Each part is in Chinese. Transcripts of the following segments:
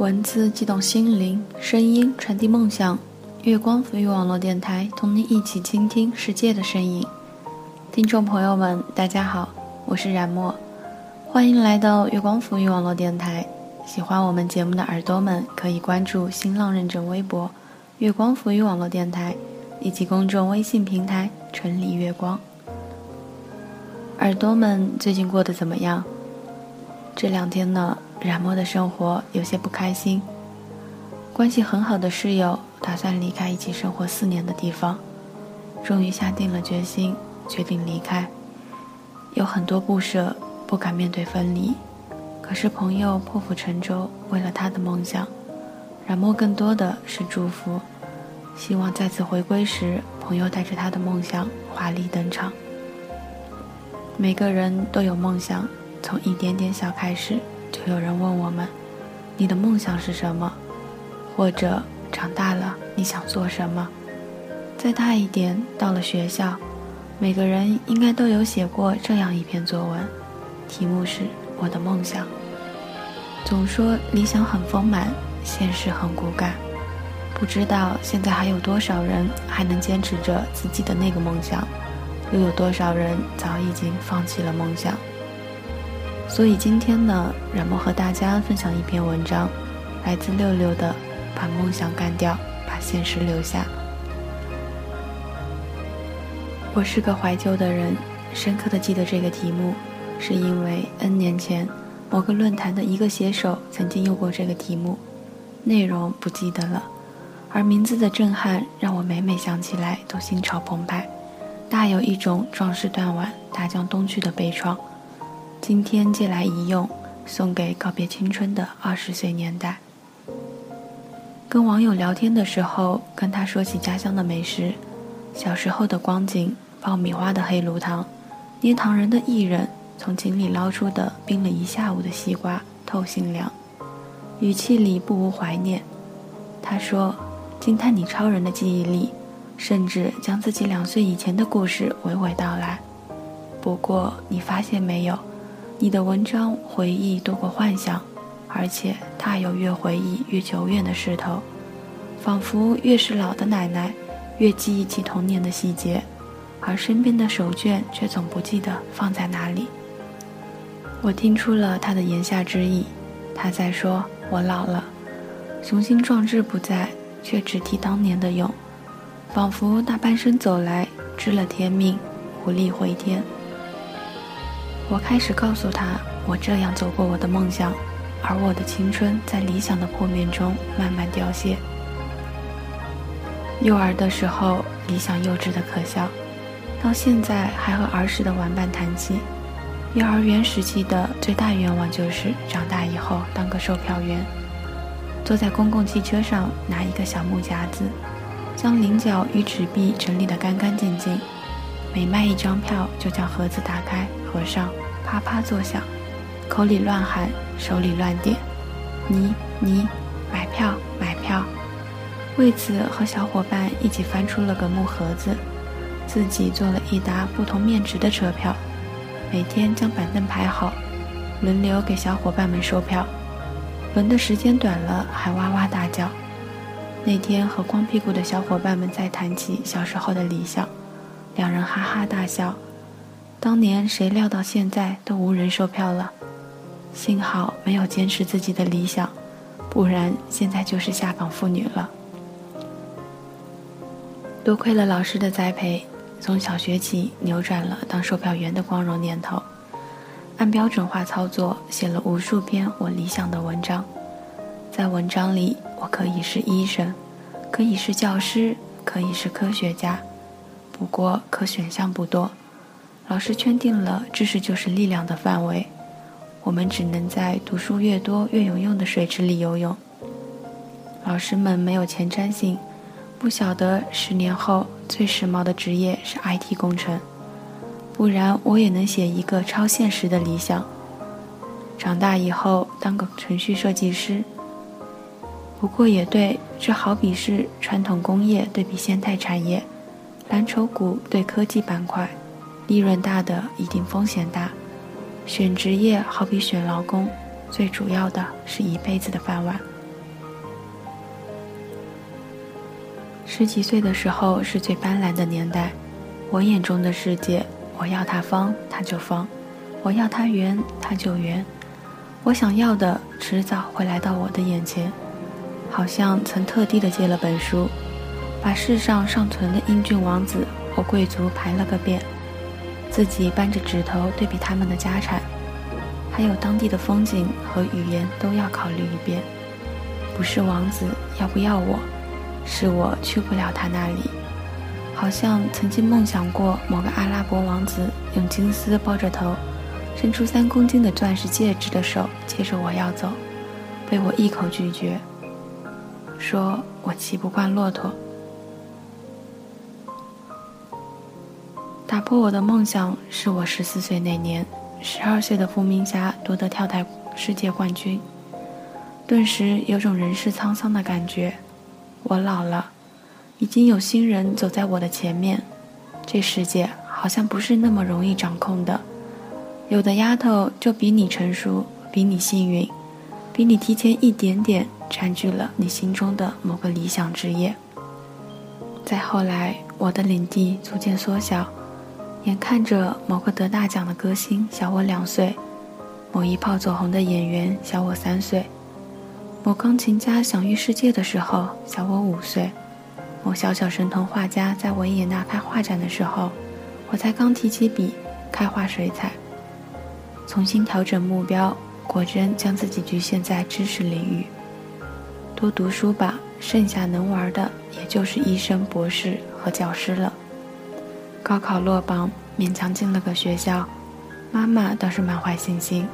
文字激动心灵，声音传递梦想。月光浮育网络电台，同你一起倾听世界的声音。听众朋友们，大家好，我是冉墨，欢迎来到月光浮育网络电台。喜欢我们节目的耳朵们，可以关注新浪认证微博“月光浮育网络电台”以及公众微信平台“纯理月光”。耳朵们最近过得怎么样？这两天呢？冉墨的生活有些不开心。关系很好的室友打算离开一起生活四年的地方，终于下定了决心，决定离开。有很多不舍，不敢面对分离。可是朋友破釜沉舟，为了他的梦想，冉墨更多的是祝福，希望再次回归时，朋友带着他的梦想华丽登场。每个人都有梦想，从一点点小开始。就有人问我们：“你的梦想是什么？”或者长大了你想做什么？再大一点，到了学校，每个人应该都有写过这样一篇作文，题目是我的梦想。总说理想很丰满，现实很骨感，不知道现在还有多少人还能坚持着自己的那个梦想，又有多少人早已经放弃了梦想。所以今天呢，冉墨和大家分享一篇文章，来自六六的《把梦想干掉，把现实留下》。我是个怀旧的人，深刻的记得这个题目，是因为 N 年前某个论坛的一个写手曾经用过这个题目，内容不记得了，而名字的震撼让我每每想起来都心潮澎湃，大有一种壮士断腕、大江东去的悲怆。今天借来一用，送给告别青春的二十岁年代。跟网友聊天的时候，跟他说起家乡的美食，小时候的光景，爆米花的黑炉汤，捏糖人的艺人，从井里捞出的冰了一下午的西瓜，透心凉。语气里不无怀念。他说：“惊叹你超人的记忆力，甚至将自己两岁以前的故事娓娓道来。不过，你发现没有？”你的文章回忆多过幻想，而且它有越回忆越久远的势头，仿佛越是老的奶奶，越记忆起童年的细节，而身边的手绢却总不记得放在哪里。我听出了他的言下之意，他在说我老了，雄心壮志不在，却只提当年的勇，仿佛大半生走来，知了天命，无力回天。我开始告诉他，我这样走过我的梦想，而我的青春在理想的破灭中慢慢凋谢。幼儿的时候，理想幼稚的可笑，到现在还和儿时的玩伴谈起。幼儿园时期的最大愿望就是长大以后当个售票员，坐在公共汽车上，拿一个小木夹子，将菱角与纸币整理得干干净净，每卖一张票就将盒子打开。合上啪啪作响，口里乱喊，手里乱点，你你买票买票。为此和小伙伴一起翻出了个木盒子，自己做了一沓不同面值的车票，每天将板凳排好，轮流给小伙伴们收票，轮的时间短了还哇哇大叫。那天和光屁股的小伙伴们在谈起小时候的理想，两人哈哈大笑。当年谁料到现在都无人售票了，幸好没有坚持自己的理想，不然现在就是下岗妇女了。多亏了老师的栽培，从小学起扭转了当售票员的光荣念头，按标准化操作写了无数篇我理想的文章。在文章里，我可以是医生，可以是教师，可以是科学家，不过可选项不多。老师圈定了知识就是力量的范围，我们只能在读书越多越有用的水池里游泳。老师们没有前瞻性，不晓得十年后最时髦的职业是 IT 工程，不然我也能写一个超现实的理想，长大以后当个程序设计师。不过也对，这好比是传统工业对比现代产业，蓝筹股对科技板块利润大的一定风险大。选职业好比选劳工最主要的是一辈子的饭碗。十几岁的时候是最斑斓的年代我眼中的世界我要它方它就方我要它圆它就圆。我想要的迟早会来到我的眼前。好像曾特地的借了本书把世上尚存的英俊王子或贵族排了个遍，自己扳着指头对比他们的家产，还有当地的风景和语言都要考虑一遍。不是王子要不要我，是我去不了他那里。好像曾经梦想过某个阿拉伯王子用金丝包着头，伸出三公斤的钻石戒指的手接着我要走，被我一口拒绝。说我骑不惯骆驼。打破我的梦想是我十四岁那年，十二岁的伏明霞夺得跳台世界冠军，顿时有种人世沧桑的感觉。我老了，已经有新人走在我的前面，这世界好像不是那么容易掌控的。有的丫头就比你成熟，比你幸运，比你提前一点点。占据了你心中的某个理想职业。再后来，我的领地逐渐缩小，眼看着某个得大奖的歌星小我两岁，某一炮走红的演员小我三岁，某钢琴家享誉世界的时候小我五岁，某小小神童画家在维也纳开画展的时候，我才刚提起笔开画水彩。重新调整目标，果真将自己局限在知识领域。多读书吧，剩下能玩的也就是医生、博士和教师了。高考落榜，勉强进了个学校，妈妈倒是满怀信心，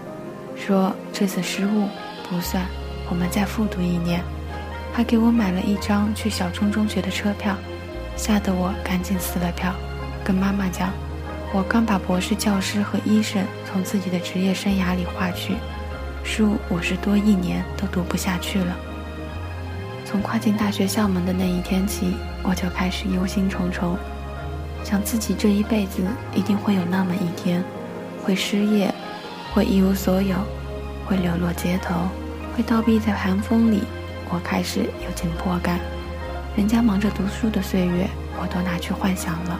说这次失误不算，我们再复读一年，还给我买了一张去小冲中学的车票，吓得我赶紧撕了票，跟妈妈讲，我刚把博士、教师和医生从自己的职业生涯里划去，书我是多一年都读不下去了。从跨进大学校门的那一天起，我就开始忧心忡忡，想自己这一辈子一定会有那么一天，会失业，会一无所有，会流落街头，会倒闭在寒风里。我开始有紧迫感，人家忙着读书的岁月，我都拿去幻想了。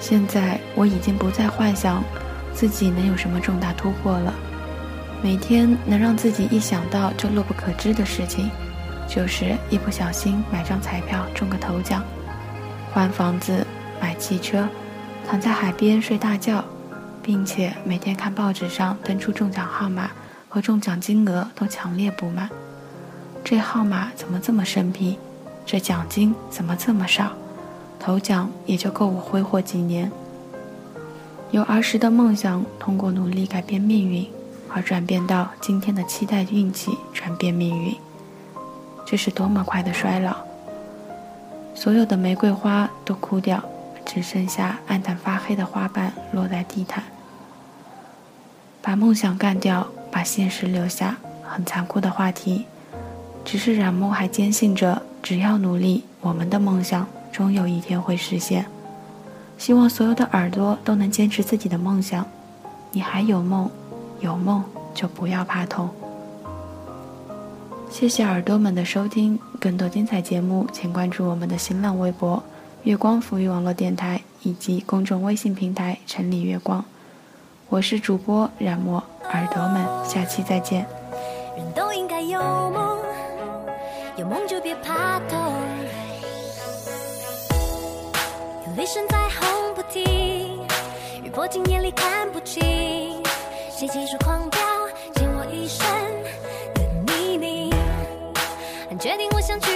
现在我已经不再幻想自己能有什么重大突破了，每天能让自己一想到就乐不可支的事情。就是一不小心买张彩票中个头奖，换房子、买汽车，躺在海边睡大觉，并且每天看报纸上登出中奖号码和中奖金额都强烈不满。这号码怎么这么生僻？这奖金怎么这么少？头奖也就够我挥霍几年。由儿时的梦想通过努力改变命运，而转变到今天的期待运气转变命运。这是多么快的衰老！所有的玫瑰花都枯掉，只剩下暗淡发黑的花瓣落在地毯。把梦想干掉，把现实留下，很残酷的话题。只是冉梦还坚信着，只要努力，我们的梦想终有一天会实现。希望所有的耳朵都能坚持自己的梦想。你还有梦，有梦就不要怕痛。谢谢耳朵们的收听，更多精彩节目，请关注我们的新浪微博“月光浮育网络电台”以及公众微信平台“城里月光”。我是主播冉墨，耳朵们，下期再见。人都应该有梦，有梦就别怕痛。有雷声在轰不停，雨泼进眼里看不清，谁急速狂飙，溅我一身。决定我想去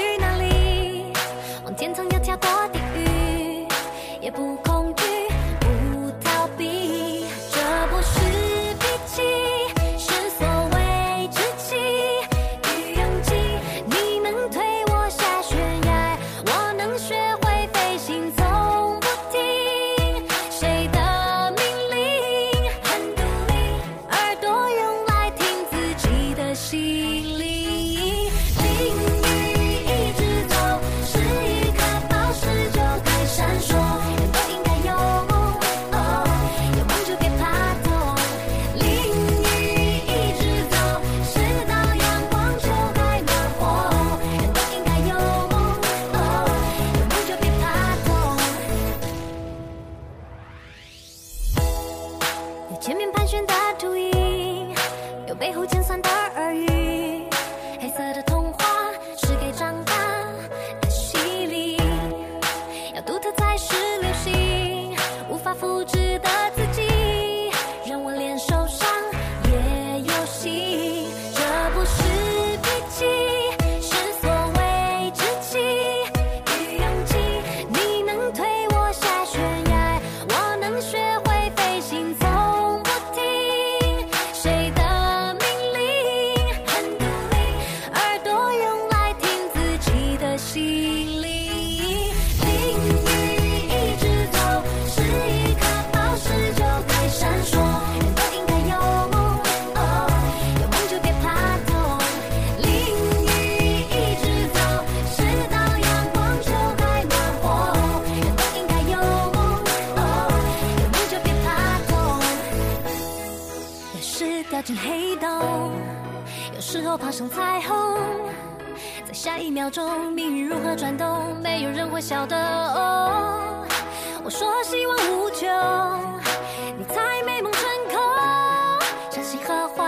是掉进黑洞，有时候爬上彩虹，在下一秒钟，命运如何转动，没有人会晓得哦。我说希望无穷，你猜美梦成空，相信和谎。